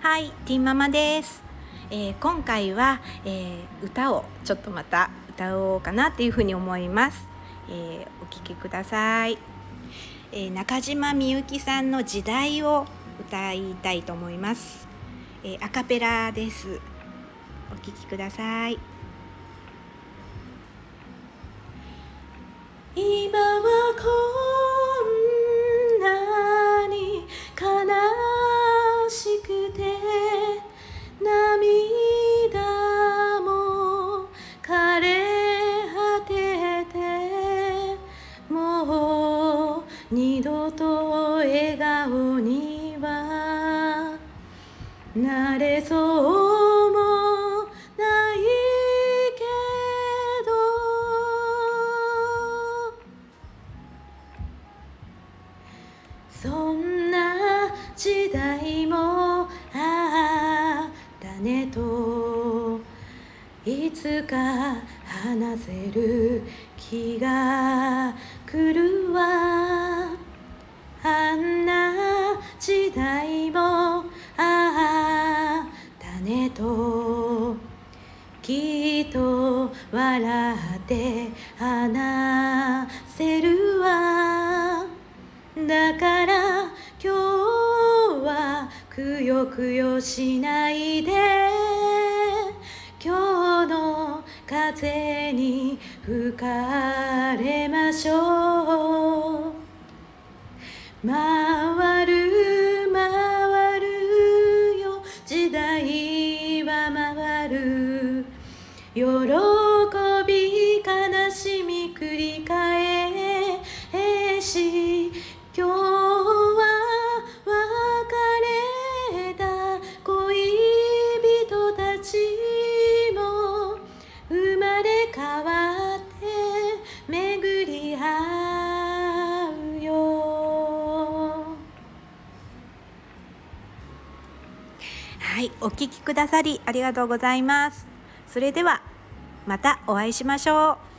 はい、ティンママです。えー今回は、えー歌をちょっとまた歌おうかなっていうふうに思います。えーお聴きください。えー中島みゆきさんの時代を歌いたいと思います。えーアカペラです。お聴きください。顔にはなれそうもないけど。そんな時代もあったねと。いつか話せる気が来るわ。ときっと笑って話せるわ。だから今日はくよくよしないで。今日の風に吹かれましょう。回る喜び悲しみ繰り返し今日は別れた恋人たちも生まれ変わって巡り合うよはい、お聞きくださりありがとうございます。それではまたお会いしましょう。